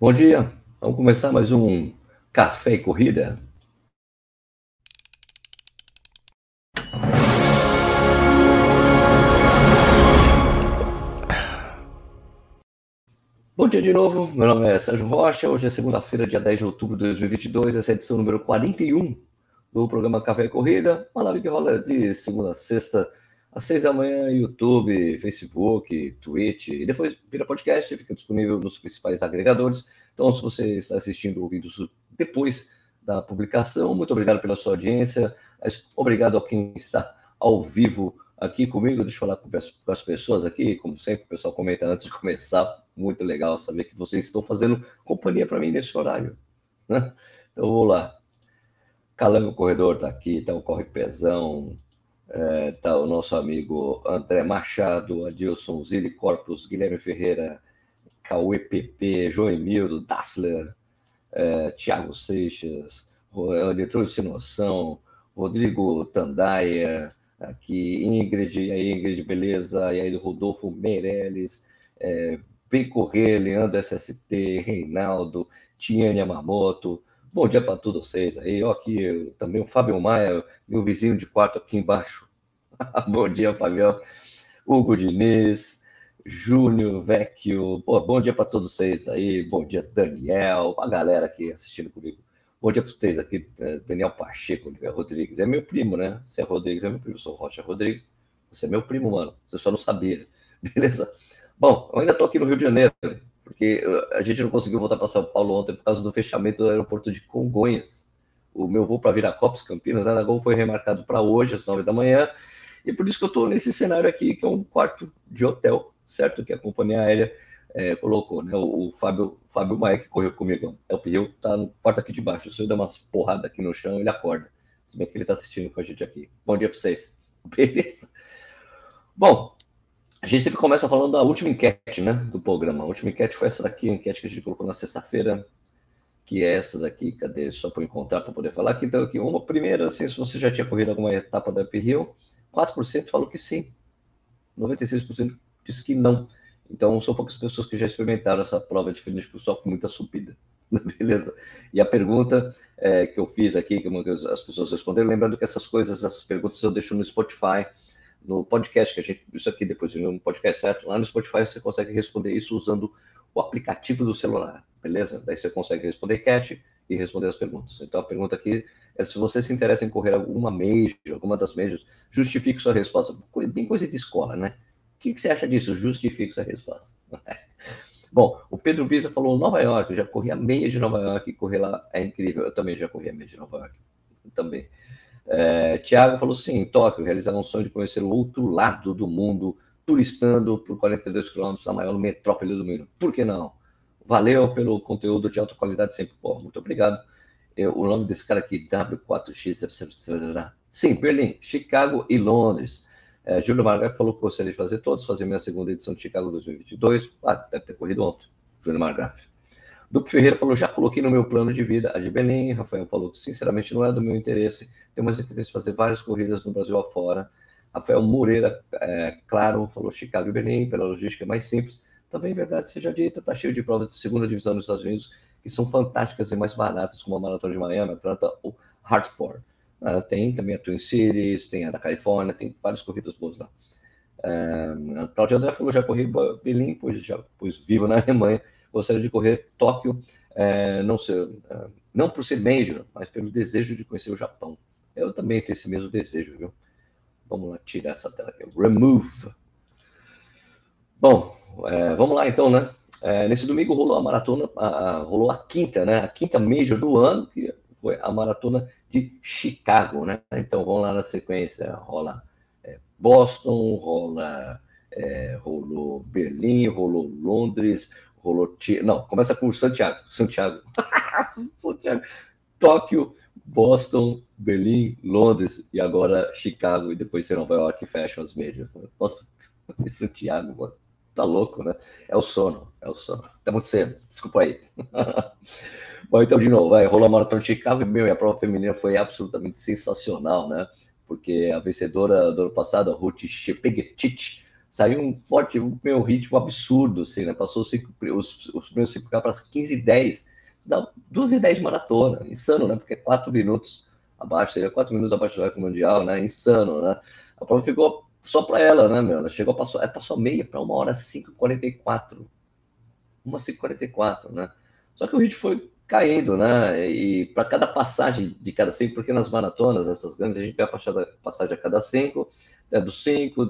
Bom dia, vamos começar mais um Café e Corrida. Bom dia de novo, meu nome é Sérgio Rocha, hoje é segunda-feira, dia 10 de outubro de 2022, essa é a edição número 41 do programa Café e Corrida, uma live que rola de segunda a sexta, às seis da manhã, YouTube, Facebook, Twitch, e depois vira podcast, fica disponível nos principais agregadores. Então, se você está assistindo ou ouvindo depois da publicação, muito obrigado pela sua audiência, obrigado a quem está ao vivo aqui comigo. Deixa eu falar com as pessoas aqui, como sempre, o pessoal comenta antes de começar. Muito legal saber que vocês estão fazendo companhia para mim nesse horário. Né? Então, vou lá. Calango Corredor está aqui, está o Corre Pezão, está é, tá o nosso amigo André Machado, Adilson Zili Corpus, Guilherme Ferreira, Cauê PP, Joemildo, Dassler, é, Tiago Seixas, Eletrônico Sem Noção, Rodrigo Tandaia, aqui, Ingrid, e aí, Ingrid, beleza? E aí, Rodolfo Meirelles, é, Bem Correr, Leandro SST, Reinaldo, Tiane Yamamoto. Bom dia para todos vocês aí. Ó, aqui também o Fábio Maia, meu vizinho de quarto aqui embaixo. bom dia, Fabião. Hugo Diniz, Júnior Vecchio. Pô, bom dia para todos vocês aí. Bom dia, Daniel, a galera aqui assistindo comigo. Bom dia para vocês aqui, é, Daniel Pacheco, Rodrigues. É meu primo, né? Você é Rodrigues, é meu primo. Eu sou Rocha Rodrigues. Você é meu primo, mano. Você só não sabia. Beleza? Bom, eu ainda estou aqui no Rio de Janeiro, porque uh, a gente não conseguiu voltar para São Paulo ontem por causa do fechamento do aeroporto de Congonhas. O meu voo para Viracopos, Campinas, Aragão, foi remarcado para hoje, às nove da manhã. E por isso que eu estou nesse cenário aqui, que é um quarto de hotel, certo? Que a companhia aérea é, colocou, né? O, o, Fábio, Fábio Maia, que correu comigo, é o pneu, tá no quarto aqui de baixo. Se eu der umas porradas aqui no chão, ele acorda. Se bem que ele está assistindo com a gente aqui. Bom dia para vocês. Beleza? Bom, a gente sempre começa falando da última enquete, né? Do programa. A última enquete foi essa daqui, a enquete que a gente colocou na sexta-feira, que é essa daqui, cadê? Só para encontrar para poder falar. Aqui, então, aqui, uma primeira, assim, se você já tinha corrido alguma etapa da Uphill, 4% falou que sim. 96% disse que não. Então, são poucas pessoas que já experimentaram essa prova de finish só com muita subida. Beleza? E a pergunta é, que eu fiz aqui, que as pessoas responderam, lembrando que essas coisas, essas perguntas eu deixo no Spotify, no podcast, que a gente, isso aqui depois no podcast certo, lá no Spotify você consegue responder isso usando o aplicativo do celular, beleza? Daí você consegue responder cat e responder as perguntas. Então a pergunta aqui é se você se interessa em correr alguma major, alguma das majors, justifique sua resposta. Bem coisa de escola, né? O que, que você acha disso? Justifique sua resposta. Bom, o Pedro Biza falou Nova York, eu já corri a meia de Nova York, correr lá é incrível. Eu também já corri a meia de Nova York. Também. É, Tiago falou sim, Tóquio, realizar um sonho de conhecer o outro lado do mundo, turistando por 42 quilômetros na maior metrópole do mundo. Por que não? Valeu pelo conteúdo de alta qualidade sempre. Pô, muito obrigado. Eu, o nome desse cara aqui, W4X. Sim, Berlim, Chicago e Londres. É, Júlio Margaret falou que gostaria de fazer todos, fazer minha segunda edição de Chicago 2022. Ah, deve ter corrido ontem, Júlio Margaret. Duque Ferreira falou, já coloquei no meu plano de vida a de Belém. Rafael falou que, sinceramente, não é do meu interesse. Tenho mais interesse em fazer várias corridas no Brasil afora. Rafael Moreira, é, claro, falou Chicago e Belém, pela logística mais simples. Também, verdade seja dita, está cheio de provas de segunda divisão nos Estados Unidos que são fantásticas e mais baratas, como a Maratona de Miami, Atlanta ou Hartford. Uh, tem também a Twin Cities, tem a da Califórnia, tem várias corridas boas lá. Uh, a Claudia André falou, já corri Berlim, pois já pois vivo na Alemanha, gostaria de correr Tóquio, uh, não, sei, não por ser major, mas pelo desejo de conhecer o Japão. Eu também tenho esse mesmo desejo, viu? Vamos lá, tirar essa tela aqui. Remove. Bom, é, vamos lá então, né? É, nesse domingo rolou a maratona, a, a, rolou a quinta, né? A quinta major do ano, que foi a maratona de Chicago, né? Então vamos lá na sequência, rola é, Boston, rola, é, rolou Berlim, rolou Londres, rolou não, começa por Santiago, Santiago, Santiago, Tóquio, Boston, Berlim, Londres e agora Chicago e depois Nova York fecham as majors. Né? Nossa, Santiago, mano. Tá louco, né? É o sono, é o sono. Tá muito cedo, desculpa aí. Bom, então, de novo, vai, rolou a Maratona de Chicago e, meu, e a prova feminina foi absolutamente sensacional, né? Porque a vencedora do ano passado, a Ruth Shepegetic, saiu um forte, um meu ritmo absurdo, assim, né? Passou cinco, os, os primeiros 5K para 15 e 10. Dá 12 e 10 de maratona. Insano, né? Porque 4 minutos abaixo, seria 4 minutos abaixo do recorde mundial, né? Insano, né? A prova ficou só para ela, né, meu? Ela chegou, passou, ela passou meia para uma hora 5h44. Uma 5h44, né? Só que o ritmo foi caindo, né? E para cada passagem de cada 5, porque nas maratonas, essas grandes, a gente vê a passagem a cada 5, é do 5,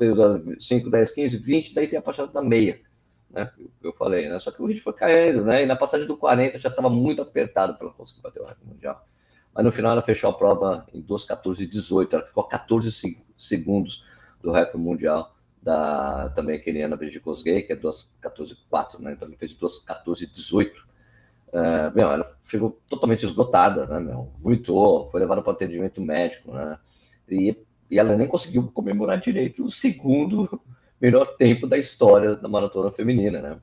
5, 10, 15, 20, daí tem a passagem da meia, né? Eu falei, né? Só que o ritmo foi caindo, né? E na passagem do 40 já estava muito apertado para conseguir bater o recorde mundial. Mas no final ela fechou a prova em 2,14,18, ela ficou a 14 segundos do recorde mundial da também keniana Brigitte Kosgei, que é 2,14,4, né? Então ele fez 2,14,18. Uh, meu, ela ficou totalmente esgotada, né, meu? Vomitou, foi levada para atendimento médico, né? E, e ela nem conseguiu comemorar direito o segundo melhor tempo da história da maratona feminina, né?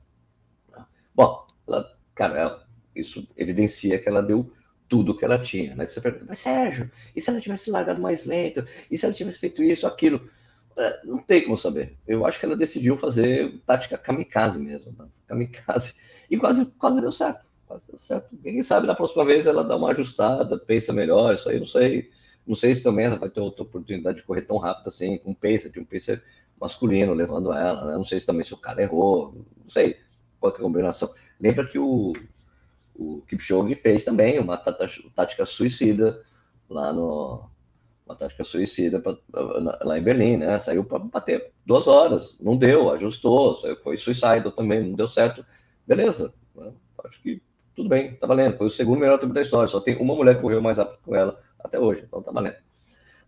Bom, ela, cara, ela, isso evidencia que ela deu tudo que ela tinha, né? Você pergunta, mas Sérgio, e se ela tivesse largado mais lento? E se ela tivesse feito isso, aquilo? É, não tem como saber. Eu acho que ela decidiu fazer tática kamikaze mesmo, né? kamikaze. E quase, quase deu certo. Quase deu certo. Quem sabe na próxima vez ela dá uma ajustada, pensa melhor, isso aí não sei. Não sei se também ela vai ter outra oportunidade de correr tão rápido assim, com um pacer, de um pacer masculino levando ela, né? Não sei se também se o cara errou, não sei qual é a combinação. Lembra que o, o Kipchoge fez também uma tática suicida lá no, uma tática suicida pra, lá em Berlim, né? Saiu para bater duas horas, não deu, ajustou, foi suicida também, não deu certo. Beleza, né? acho que tudo bem, tá valendo. Foi o segundo melhor tempo da história, só tem uma mulher que correu mais rápido com ela até hoje, então tá valendo.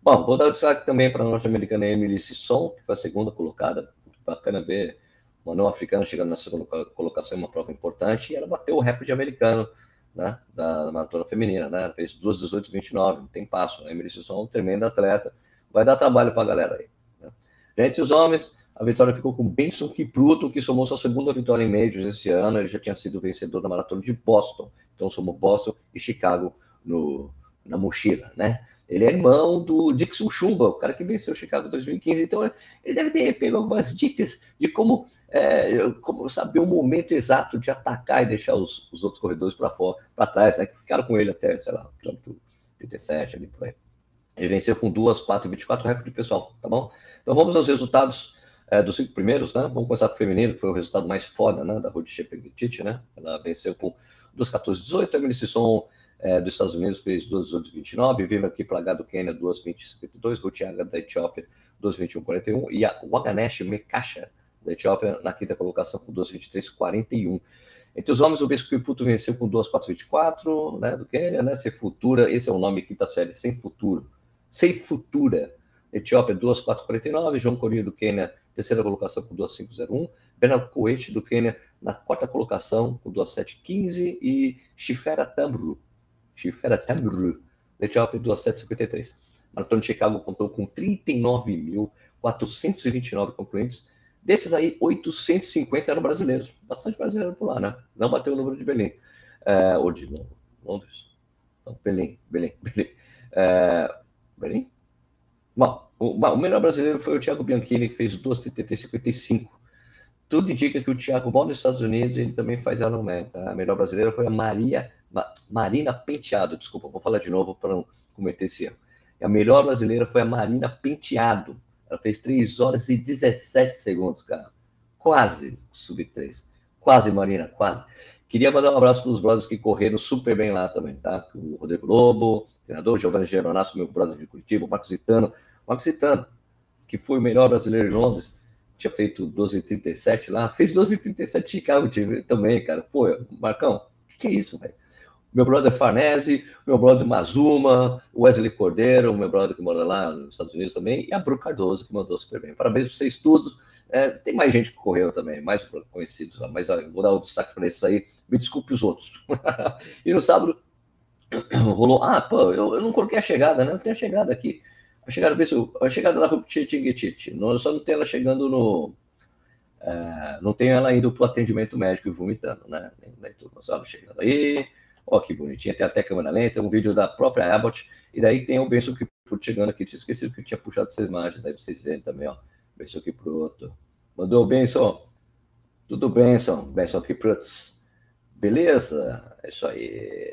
Bom, vou dar o destaque também para a norte-americana Emily Sisson, que foi a segunda colocada. Bacana ver uma não africana chegando na segunda colocação em uma prova importante, e ela bateu o recorde americano né, da, maratona feminina, né? Fez 2,18,29, não tem passo. A Emily Sisson tremendo atleta, vai dar trabalho para a galera aí. Né? Gente, os homens, a vitória ficou com Benson Kipruto, que somou sua segunda vitória em Majors esse ano. Ele já tinha sido vencedor da maratona de Boston, então somou Boston e Chicago no, na mochila, né? Ele é irmão do Dixon Chumba, o cara que venceu o Chicago 2015. Então, ele deve ter pego algumas dicas de como, é, como saber o momento exato de atacar e deixar os, os outros corredores para fora, para trás, né? Que ficaram com ele até, sei lá, quilômetro 37 ali por aí. Ele venceu com 2, 4 e 24, recorde pessoal, tá bom? Então vamos aos resultados é, dos cinco primeiros, né? Vamos começar com o feminino, que foi o resultado mais foda, né? Da Ruth Shepard, né? Ela venceu com 2, 14, 18. A Emily é, dos Estados Unidos fez 2,29, Viva aqui Plagado do Quênia 2,20,52, Rutiaga da Etiópia 2,21,41 e a Waganesh Mekasha da Etiópia na quinta colocação com 2,23,41. Entre os homens, o Bispo Kiputo venceu com 2,424, né, do Quênia, né, Sem Futura, esse é o nome quinta série, Sem Futuro, Sem Futura, Etiópia 2,449, João Corinho do Quênia, terceira colocação com 2,501, Bernardo Coete do Quênia na quarta colocação com 2,715 e Chifera Tambru Chifera Tamru, da Etiópia, 2,753. Maratona de Chicago contou com 39.429 concluintes. Desses aí, 850 eram brasileiros. Bastante brasileiro por lá, né? Não bateu o número de Belém. É, ou de Londres. Não, Belém, Belém, Belém. É, Belém? Bom, o, o, melhor brasileiro foi o Thiago Bianchini, que fez 2,73,55. Tudo indica que o Thiago mora nos Estados Unidos ele também faz Ironman. Tá? A melhor brasileira foi a Maria Marina Penteado, desculpa, vou falar de novo para não cometer esse erro. A melhor brasileira foi a Marina Penteado. Ela fez 3 horas e 17 segundos, cara. Quase sub 3. Quase, Marina, quase. Queria mandar um abraço para os brothers que correram super bem lá também, tá? O Rodrigo Lobo, treinador, Giovanni Geronasso, meu brother de Curitiba, o Marcos Zitano. Marcos Zitano, que foi o melhor brasileiro em Londres, tinha feito 12,37 lá, fez 12,37 em Chicago também, cara. Pô, Marcão, que, que é isso, velho? Meu brother Farnese, meu brother Mazuma, Wesley Cordeiro, meu brother que mora lá nos Estados Unidos também, e a Bru Cardoso, que mandou super bem. Parabéns para vocês todos. É, tem mais gente que correu também, mais conhecidos mas vou dar o destaque para esses aí. Me desculpe os outros. e no sábado rolou. Ah, pô, eu, eu, não coloquei a chegada, né? Não tem a chegada aqui. A chegada, a chegada da Ruptitititi. Só não tem ela chegando no. É, não tem ela indo para o atendimento médico e vomitando, né? Nem, nem tudo. Só chegando aí Ó, que bonitinho, tem até câmera lenta, um vídeo da própria Abbott, e daí tem o Benção que chegando aqui, tinha esquecido que tinha puxado essas imagens aí pra vocês verem também, ó. Benção que pro outro. Mandou Benção? Tudo Benção, Benção Kiprutz. Beleza? É isso aí.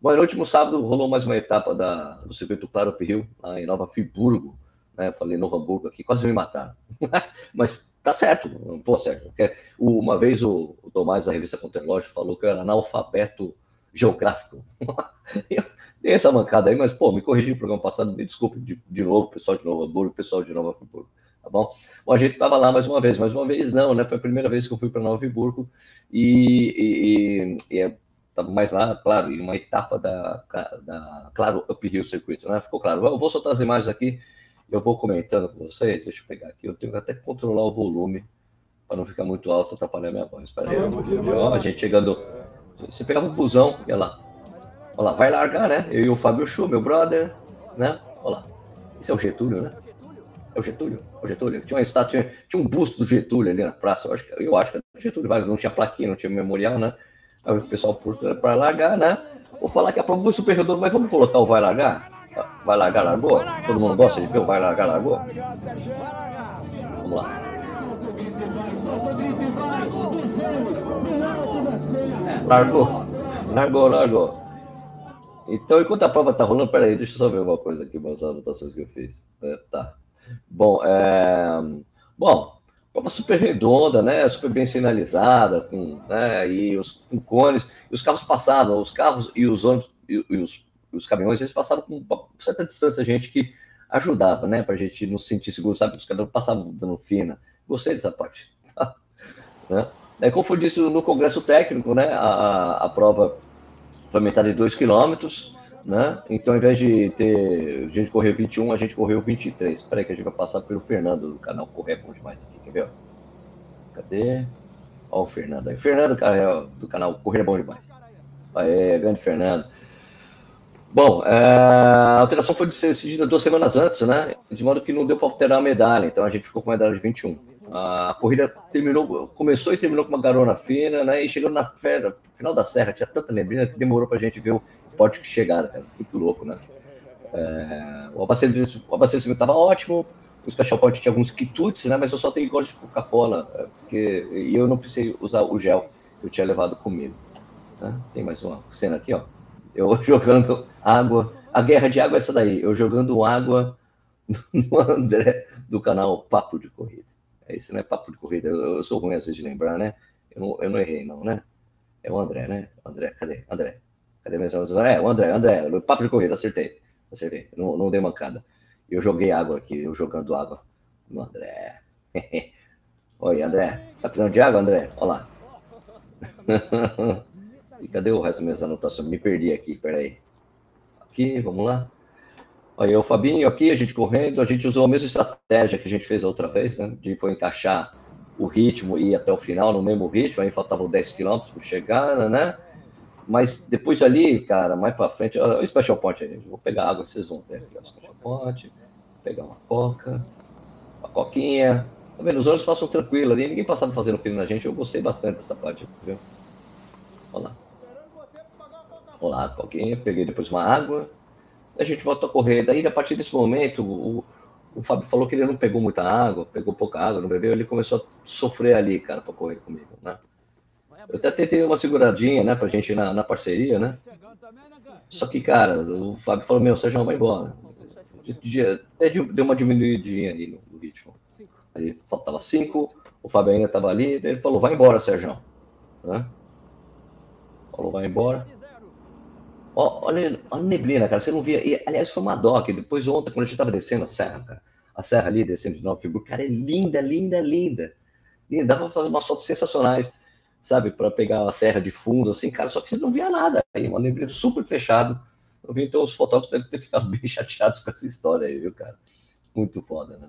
Bom, no último sábado rolou mais uma etapa da, do circuito Claro Rio, lá em Nova Friburgo. Né? Falei Novo Hamburgo aqui, quase me mataram. Mas tá certo, pô, certo. Uma vez o, o Tomás da revista Conterlógico falou que eu era analfabeto geográfico. eu essa mancada aí, mas, pô, me corrigi no programa passado, me desculpe de, de novo, pessoal de Novo Hamburgo, pessoal de Nova Friburgo tá bom? Bom, a gente estava lá mais uma vez, mais uma vez não, né? Foi a primeira vez que eu fui para Nova Friburgo e, e, e é estava mais lá, claro, em uma etapa da, da claro, Uphill Circuito, né? Ficou claro. Eu vou soltar as imagens aqui, eu vou comentando com vocês. Deixa eu pegar aqui, eu tenho que até controlar o volume para não ficar muito alto, atrapalhar minha voz. Espera aí, ó, a gente chegando. Você pegava o busão, olha lá. Olha lá, vai largar, né? Eu e o Fábio Chu, meu brother, né? Olha lá. Esse é o Getúlio, né? É o Getúlio? É o Getúlio? Tinha uma estátua, tinha, tinha um busto do Getúlio ali na praça. Eu acho que, eu acho que era o Getúlio, não tinha plaquinha, não tinha memorial, né? Aí o pessoal para largar, né? Vou falar que a prova foi super redonda, mas vamos colocar o vai largar? Vai largar, largou? Todo mundo gosta de ver o vai largar, largou? Vamos lá. Largou, largou, largou. Então, enquanto a prova tá rolando, peraí, deixa eu só ver uma coisa aqui, umas anotações que eu fiz. É, tá. Bom, é... Bom, prova super redonda, né? Super bem sinalizada, com, né? E os com cones, e os carros passavam, os carros e os ônibus e, e os, os, caminhões, eles passavam com uma certa distância, gente que ajudava, né? Para a gente não se sentir seguro, sabe? Os caras passavam dando fina. Gostei dessa parte. né? É, foi dito no Congresso Técnico, né? A, a prova foi metade de 2 quilômetros, né? Então, ao invés de ter a gente correu 21, a gente correu 23. Espera aí que a gente vai passar pelo Fernando do canal Correr Bom Demais aqui, quer ver? Cadê? Olha o Fernando aí. Fernando do canal Correr Bom Demais. Aê, grande Fernando. Bom, é, a alteração foi decidida duas semanas antes, né? De modo que não deu para alterar a medalha, então a gente ficou com a medalha de 21. A corrida terminou, começou e terminou com uma garona fina, né? E chegando na fera, final da serra, tinha tanta neblina que demorou para a gente ver o porte de chegada, cara. Muito louco, né? É, o abastecimento estava ótimo, o Special Point tinha alguns quitutes, né? Mas eu só tenho gosto de Coca-Cola, é, porque eu não precisei usar o gel que eu tinha levado comigo. Né? Tem mais uma cena aqui, ó. Eu jogando água, a guerra de água é essa daí, eu jogando água no André do canal Papo de Corrida. É isso, né? Papo de Corrida. Eu, eu sou ruim às vezes de lembrar, né? Eu não, eu não errei, não, né? É o André, né? André, cadê? André. Cadê mesmo? É, o André, André, papo de corrida, acertei. Acertei, não, não dei mancada. Eu joguei água aqui, eu jogando água no André. Oi, André. Tá precisando de água, André? Olha lá. E cadê o resto das minhas anotações? Me perdi aqui, peraí. Aqui, vamos lá. Olha, o Fabinho aqui, a gente correndo, a gente usou a mesma estratégia que a gente fez a outra vez, né? De foi encaixar o ritmo e ir até o final no mesmo ritmo, aí faltavam 10 quilômetros para chegar, né? Mas depois ali, cara, mais para frente, o Special Point aí, vou pegar água, vocês vão ver aqui, o Special Point, pegar uma coca, uma coquinha. Tá vendo? Os olhos passam tranquilo ali, ninguém passava fazendo filme na gente, eu gostei bastante dessa parte, viu? Olha lá. Olha lá, coquinha, peguei depois uma água, a gente volta a correr. Daí, a partir desse momento, o, o Fábio falou que ele não pegou muita água, pegou pouca água, não bebeu, ele começou a sofrer ali, cara, para correr comigo, né? Eu até tentei uma seguradinha, né, pra gente ir na, na parceria, né? Só que, cara, o Fábio falou, meu, Sérgio vai embora. Até deu uma diminuidinha ali no ritmo. Aí faltava cinco, o Fábio ainda estava ali, ele falou, vai embora, Sérgio. Né? Falou, vai embora. Ó, olha a neblina, cara, você não via. E, aliás, foi uma doc. Depois, ontem, quando a gente estava descendo a serra, cara, a serra ali, descendo de Nova Friburgo, cara, é linda, linda, linda. linda. Dá para fazer umas fotos sensacionais sabe, para pegar a serra de fundo, assim, cara, só que você não via nada aí, uma neblina super vi, então os fotógrafos devem ter ficado bem chateados com essa história aí, viu, cara? Muito foda, né?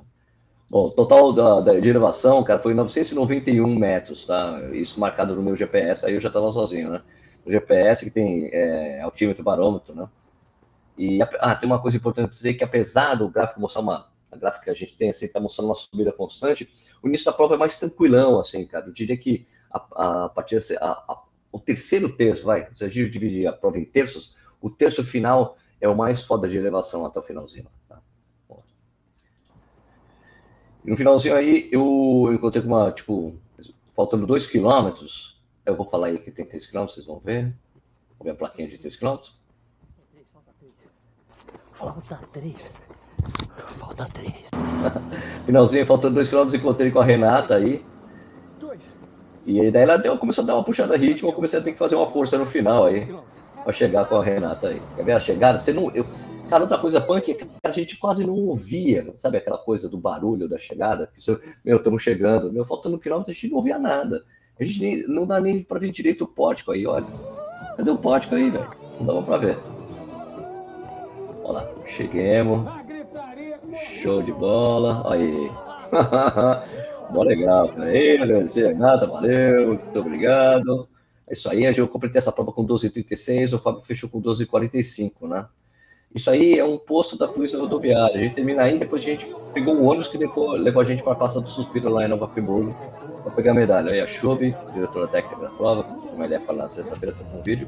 Bom, total da, da, de elevação, cara, foi 991 metros, tá? Isso marcado no meu GPS, aí eu já estava sozinho, né? O GPS que tem é, altímetro, barômetro, né? E ah, tem uma coisa importante dizer que apesar do gráfico mostrar uma a gráfica que a gente tem assim, está mostrando uma subida constante, o início da prova é mais tranquilão, assim, cara. Eu diria que a, a partir a, a, o terceiro terço, vai, se a gente dividir a prova em terços, o terço final é o mais foda de elevação até o finalzinho. Tá? no finalzinho aí, eu, eu encontrei com uma, tipo, faltando 2 quilômetros. Eu vou falar aí que tem 3 quilômetros, vocês vão ver. Vou ver a plaquinha de 3 quilômetros. Falta 3. Falta 3. Finalzinho, faltando 2 quilômetros, encontrei com a Renata aí. E aí daí ela deu, começou a dar uma puxada ritmo, eu comecei a ter que fazer uma força no final aí, pra chegar com a Renata aí. Quer ver a chegada? Você não. Eu, cara, outra coisa punk é que a gente quase não ouvia, sabe aquela coisa do barulho da chegada? Que você, meu, estamos chegando, meu, faltando um quilômetro, a gente não ouvia nada. A gente nem, não dá nem pra ver direito o pórtico aí, olha. Cadê o pórtico aí, velho? Não dava pra ver. Olha lá, cheguemos. Show de bola. Aí. Mó legal. Ei, agradecer nada, valeu, muito obrigado. É isso aí, eu completei essa prova com 12,36, o Fábio fechou com 12,45, né? Isso aí é um posto da Polícia Rodoviária. A gente termina aí, depois a gente pegou um ônibus que levou, levou a gente para a Praça do Suspiro lá em Nova Friburgo para pegar a medalha. Aí a Chube, diretora técnica da prova, uma ideia para na sexta-feira, com um vídeo.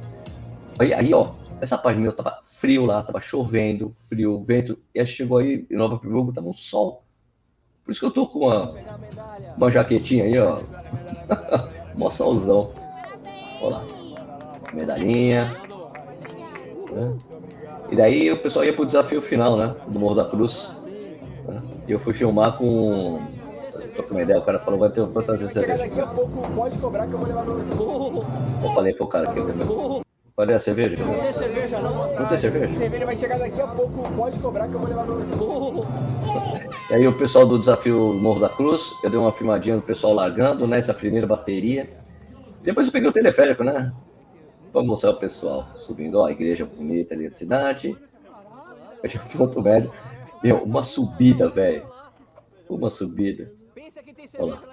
Aí, aí, ó, essa parte minha tava frio lá, tava chovendo, frio, vento, e aí chegou aí em Nova Friburgo, tava um sol. Por isso que eu tô com uma, uma jaquetinha aí, ó. Mó solzão. Olha lá. Medalhinha. Né? E daí o pessoal ia pro desafio final, né? Do Morro da Cruz. Né? E eu fui filmar com. Tô com uma ideia, o cara falou, vai ter vou trazer cerveja. Daqui a pouco pode cobrar que eu vou levar pra você. Eu falei pro cara aqui, meu. Cadê a cerveja? Não tem cerveja não. Não tem cerveja? Cerveja vai chegar daqui a pouco, pode cobrar que eu vou levar pra você. E aí o pessoal do desafio Morro da Cruz, eu dei uma filmadinha do pessoal largando, né? Essa primeira bateria. Depois eu peguei o teleférico, né? Vamos mostrar o pessoal subindo. Ó, a igreja bonita ali da cidade. Ponto Velho. Meu, uma subida, velho. Uma subida. Pensa que tem cerveja lá.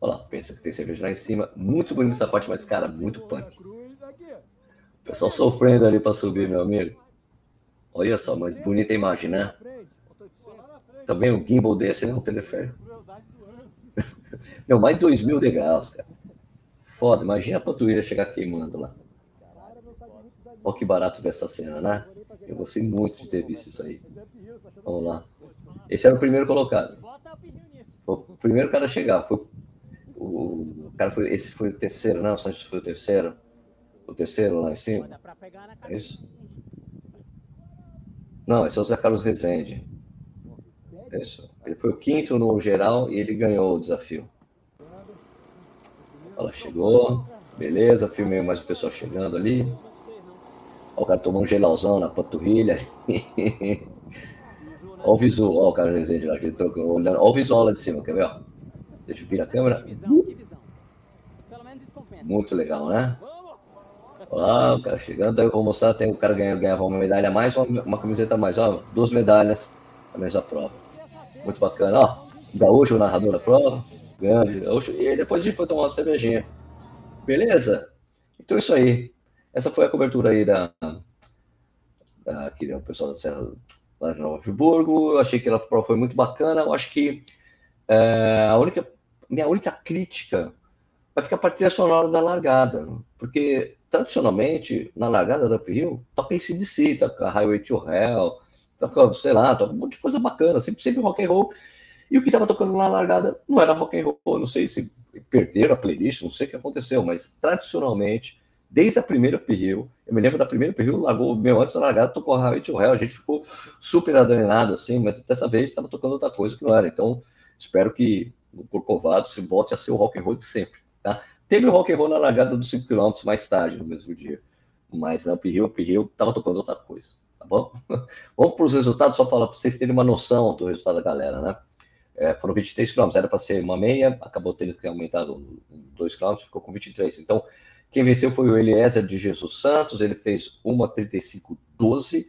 Olha lá, pensa que tem cerveja lá em cima. Muito bonita essa parte, mas, cara, muito punk. O pessoal sofrendo ali pra subir, meu amigo. Olha só, mas bonita a imagem, né? Também o gimbal desse, né? O teleférico. Meu, mais de 2 mil degraus, cara. Foda, imagina a pantuíra chegar queimando lá. Olha que barato ver essa cena, né? Eu gostei muito de ter visto isso aí. Vamos lá. Esse era o primeiro colocado. O primeiro cara a chegar. Foi o cara foi, esse foi o terceiro, não? O Santos foi o terceiro. O terceiro lá em cima. É isso? Não, esse é o Zé Carlos Rezende. É isso. Ele foi o quinto no geral e ele ganhou o desafio. Ela chegou, beleza, filmei mais o pessoal chegando ali. Ó, o cara tomou um gelalzão na panturrilha. Olha o visual, olha o cara Rezende lá, que ele trocou, olhando. Olha o visual lá de cima, quer ver? Ó? Deixa eu virar a câmera. Muito legal, né? Olha o cara chegando, aí eu vou mostrar, tem o cara ganhando, ganhava uma medalha a mais, uma, uma camiseta a mais, ó, duas medalhas na mesma prova. Muito bacana, ó. Gaúcho, o narrador da prova, grande, gaúcho, e aí depois a gente foi tomar uma cervejinha. Beleza? Então é isso aí. Essa foi a cobertura aí da, da né, o pessoal da Serra lá de Nova Friburgo. Eu achei que ela foi muito bacana. Eu acho que é, a única, minha única crítica vai ficar a trilha sonora da largada, porque tradicionalmente na largada da Uphill toca ACDC, toca Highway to Hell, toca, sei lá, toca um monte de coisa bacana, sempre, sempre rock and roll. E o que estava tocando na largada não era rock and roll, não sei se perderam a playlist, não sei o que aconteceu, mas tradicionalmente desde a primeira Pirril. Eu me lembro da primeira Pirril, largou, meu, antes da largada, tocou Highway to a gente ficou super adrenado, assim, mas dessa vez estava tocando outra coisa que não era. Então, espero que o Corcovado se volte a ser o rock and roll de sempre, tá? Teve o rock and roll na largada dos 5 km mais tarde, no mesmo dia, mas na Pirril, Pirril estava tocando outra coisa, tá bom? Vamos para os resultados, só para vocês terem uma noção do resultado da galera, né? É, foram 23 km, era para ser uma meia, acabou tendo que aumentar 2 km, ficou com 23. Então, quem venceu foi o Eliezer de Jesus Santos, ele fez uma 35-12.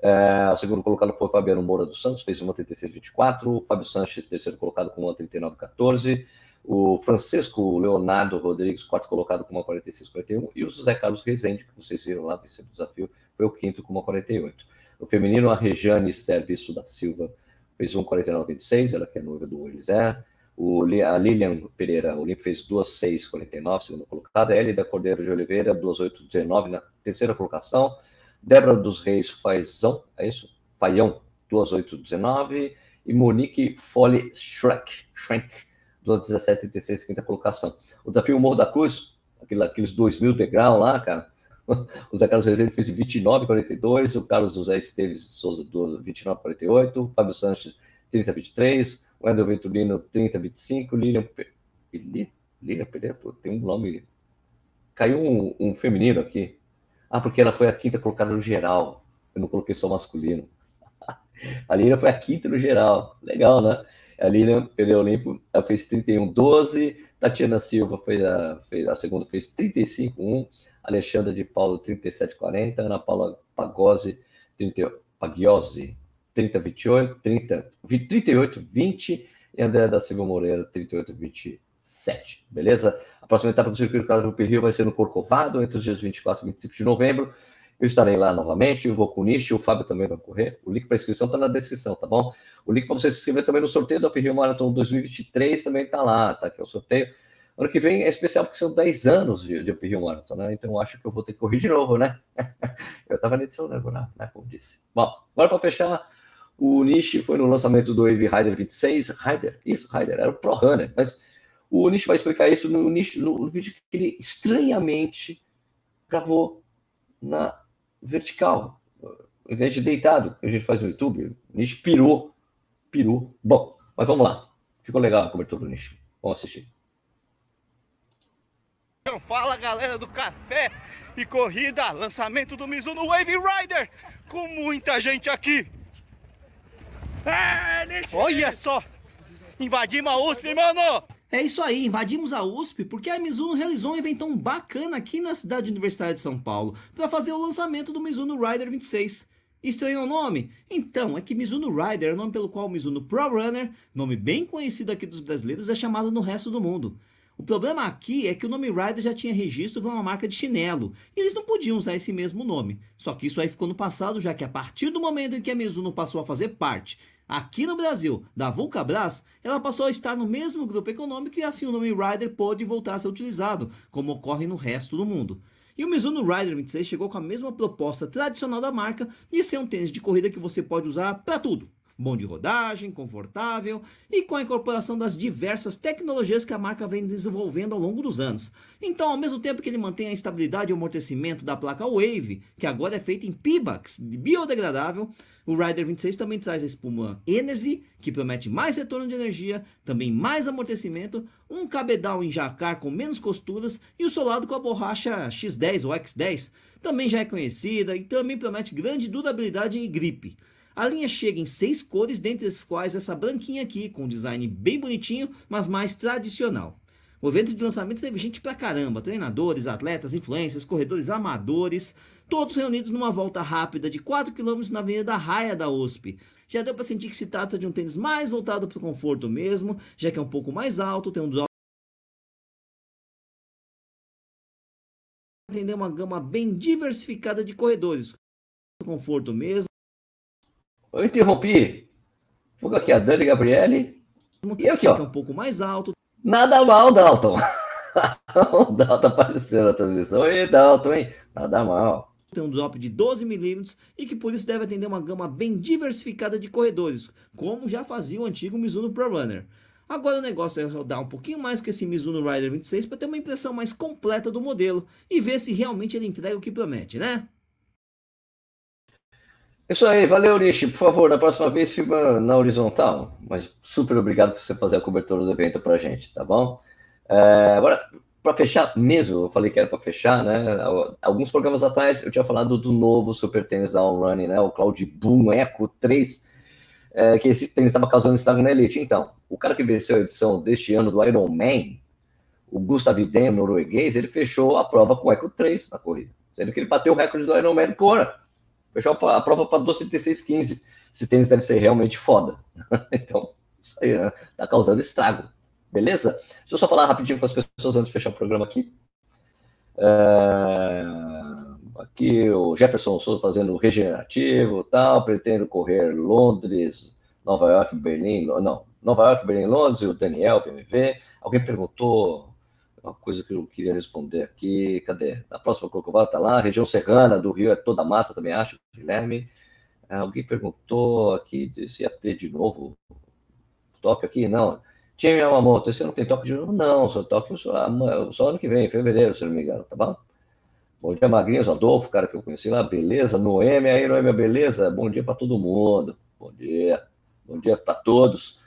É, o segundo colocado foi o Fabiano Moura dos Santos, fez uma 36-24. O Fábio Sanches, terceiro colocado, com uma 39-14. O Francisco Leonardo Rodrigues, quarto colocado, com uma 46-41. E o José Carlos Rezende, que vocês viram lá, venceu o desafio, foi o quinto, com uma 48. No feminino, a Rejane Esther Bispo da Silva fez um 49-26, ela que é noiva do Eliezer. O, a Lilian Pereira Olimpo fez 2,649, segunda colocada. Elida Cordeiro de Oliveira, 2,819 na terceira colocação. Débora dos Reis Faizão, é isso? Faião, 2,819. e Monique Foley Schreck, Schrenk, dos 17, 36, quinta colocação. O desafio Morro da Cruz, aqueles 2 mil degraus lá, cara, o Zé Carlos Rezende fez 29,42, o Carlos José Esteves Souza 29,48, o Fábio Sanches 30,23, Wendel Venturino 30,25, Lilian, Lilian Pereira, tem um nome, caiu um, um, feminino aqui, ah, porque ela foi a quinta colocada no geral, eu não coloquei só masculino, a Lilian foi a quinta no geral, legal, né? A Lilian perdeu Olimpo, ela fez 31,12, Tatiana Silva foi a, fez, a segunda fez 35,1, Alexandra de Paulo 3740, Ana Paula Pagose 30, Pagiose 3028, 30, 38, 20 e André da Silva Moreira 38, 27. Beleza? A próxima etapa do Circuito Claro do Rio vai ser no Corcovado, entre os dias 24 e 25 de novembro. Eu estarei lá novamente, eu vou com o Nish, o Fábio também vai correr. O link para inscrição está na descrição, tá bom? O link para você se inscrever também no sorteio do Up Rio Marathon 2023 também está lá, tá? Que é o sorteio. Ano que vem é especial porque são 10 anos de, de Uphill Marathon, né? Então acho que eu vou ter que correr de novo, né? eu estava na edição regular, né? Como disse. Bom, agora para fechar, o Nishi foi no lançamento do Wave Rider 26. Rider, isso, Rider, era o Pro Runner, mas o Nishi vai explicar isso no, Nishi, no, no vídeo que ele estranhamente gravou na vertical, em vez de deitado, que a gente faz no YouTube. O Nishi pirou, pirou. Bom, mas vamos lá. Ficou legal a cobertura do Nishi. Vamos assistir. Então fala galera do Café e Corrida, lançamento do Mizuno Wave Rider, com muita gente aqui. Olha só, invadimos a USP, mano! É isso aí, invadimos a USP porque a Mizuno realizou um eventão bacana aqui na cidade universitária de São Paulo para fazer o lançamento do Mizuno Rider 26. Estranho o nome? Então, é que Mizuno Rider é o nome pelo qual o Mizuno Pro Runner, nome bem conhecido aqui dos brasileiros, é chamado no resto do mundo. O problema aqui é que o nome Rider já tinha registro para uma marca de chinelo, e eles não podiam usar esse mesmo nome. Só que isso aí ficou no passado, já que a partir do momento em que a Mizuno passou a fazer parte, aqui no Brasil, da Vulcabras, ela passou a estar no mesmo grupo econômico e assim o nome Rider pôde voltar a ser utilizado, como ocorre no resto do mundo. E o Mizuno Rider 26 chegou com a mesma proposta tradicional da marca de ser um tênis de corrida que você pode usar para tudo bom de rodagem, confortável e com a incorporação das diversas tecnologias que a marca vem desenvolvendo ao longo dos anos. Então, ao mesmo tempo que ele mantém a estabilidade e o amortecimento da placa Wave, que agora é feita em Pibax, biodegradável, o Rider 26 também traz a espuma Energy, que promete mais retorno de energia, também mais amortecimento, um cabedal em jacar com menos costuras e o solado com a borracha X10 ou X10, também já é conhecida e também promete grande durabilidade e gripe. A linha chega em seis cores, dentre as quais essa branquinha aqui, com um design bem bonitinho, mas mais tradicional. O evento de lançamento teve gente pra caramba, treinadores, atletas, influencers, corredores amadores, todos reunidos numa volta rápida de 4 km na Avenida Raia da USP. Já deu para sentir que se trata de um tênis mais voltado para o conforto mesmo, já que é um pouco mais alto, tem um atender uma gama bem diversificada de corredores, conforto mesmo, eu interrompi. Fogo aqui a Dani Gabriele. E aqui, ó. É um pouco mais alto. Nada mal, Dalton. o Dalton apareceu na transmissão. Oi, Dalton, hein? Nada mal. Tem um drop de 12 milímetros e que por isso deve atender uma gama bem diversificada de corredores, como já fazia o antigo Mizuno Pro Runner. Agora o negócio é rodar um pouquinho mais que esse Mizuno Rider 26 para ter uma impressão mais completa do modelo e ver se realmente ele entrega o que promete, né? Isso aí, valeu, Nishi. Por favor, na próxima vez filma na horizontal. Mas super obrigado por você fazer a cobertura do evento pra gente, tá bom? É, agora, para fechar mesmo, eu falei que era para fechar, né? Alguns programas atrás eu tinha falado do novo Super Tênis da Running, né? O Cloud Boom Echo 3, é, que esse tênis estava causando estrago na Elite. Então, o cara que venceu a edição deste ano do Iron Man, o Gustav Dem, norueguês, ele fechou a prova com o Echo 3 na corrida, sendo que ele bateu o recorde do Iron Man Kona. Fechou a prova para 2,36,15. Esse tênis deve ser realmente foda. então, isso aí, né? Tá causando estrago. Beleza? Deixa eu só falar rapidinho com as pessoas antes de fechar o programa aqui. É... Aqui o Jefferson Souza fazendo regenerativo tal, pretendo correr Londres, Nova York, Berlim, não, Nova York, Berlim, Londres, e o Daniel, PMV. Alguém perguntou uma coisa que eu queria responder aqui. Cadê? A próxima Corcovado está lá. Região Serrana do Rio é toda massa, também acho, Guilherme. Alguém perguntou aqui se ia ter de novo toque aqui. Não. Tinha Yamamoto, você não tem toque de novo? Não, só toque só, só ano que vem, em fevereiro, se não me engano, tá bom? Bom dia, Magrinhos, Adolfo, cara que eu conheci lá, beleza? Noêmia, aí, Noêmia, beleza? Bom dia para todo mundo. Bom dia. Bom dia para todos.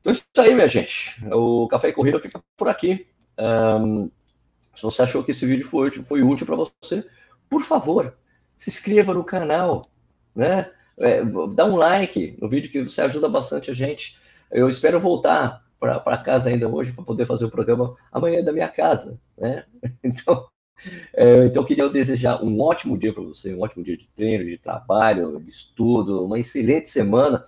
Então, é isso aí, minha gente. O Café e Corrida fica por aqui. Um, se você achou que esse vídeo foi, foi útil para você, por favor, se inscreva no canal, né? É, dá um like no vídeo que você ajuda bastante a gente. Eu espero voltar para casa ainda hoje para poder fazer o programa amanhã da minha casa, né? Então, é, então queria desejar um ótimo dia para você, um ótimo dia de treino, de trabalho, de estudo, uma excelente semana.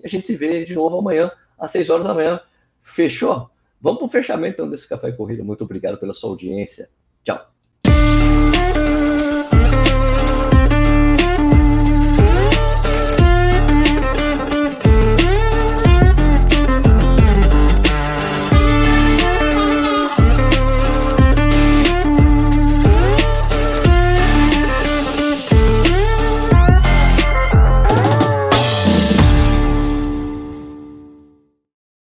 E a gente se vê de novo amanhã às 6 horas da manhã. Fechou? Vamos para o fechamento então, desse Café Corrida. Muito obrigado pela sua audiência. Tchau.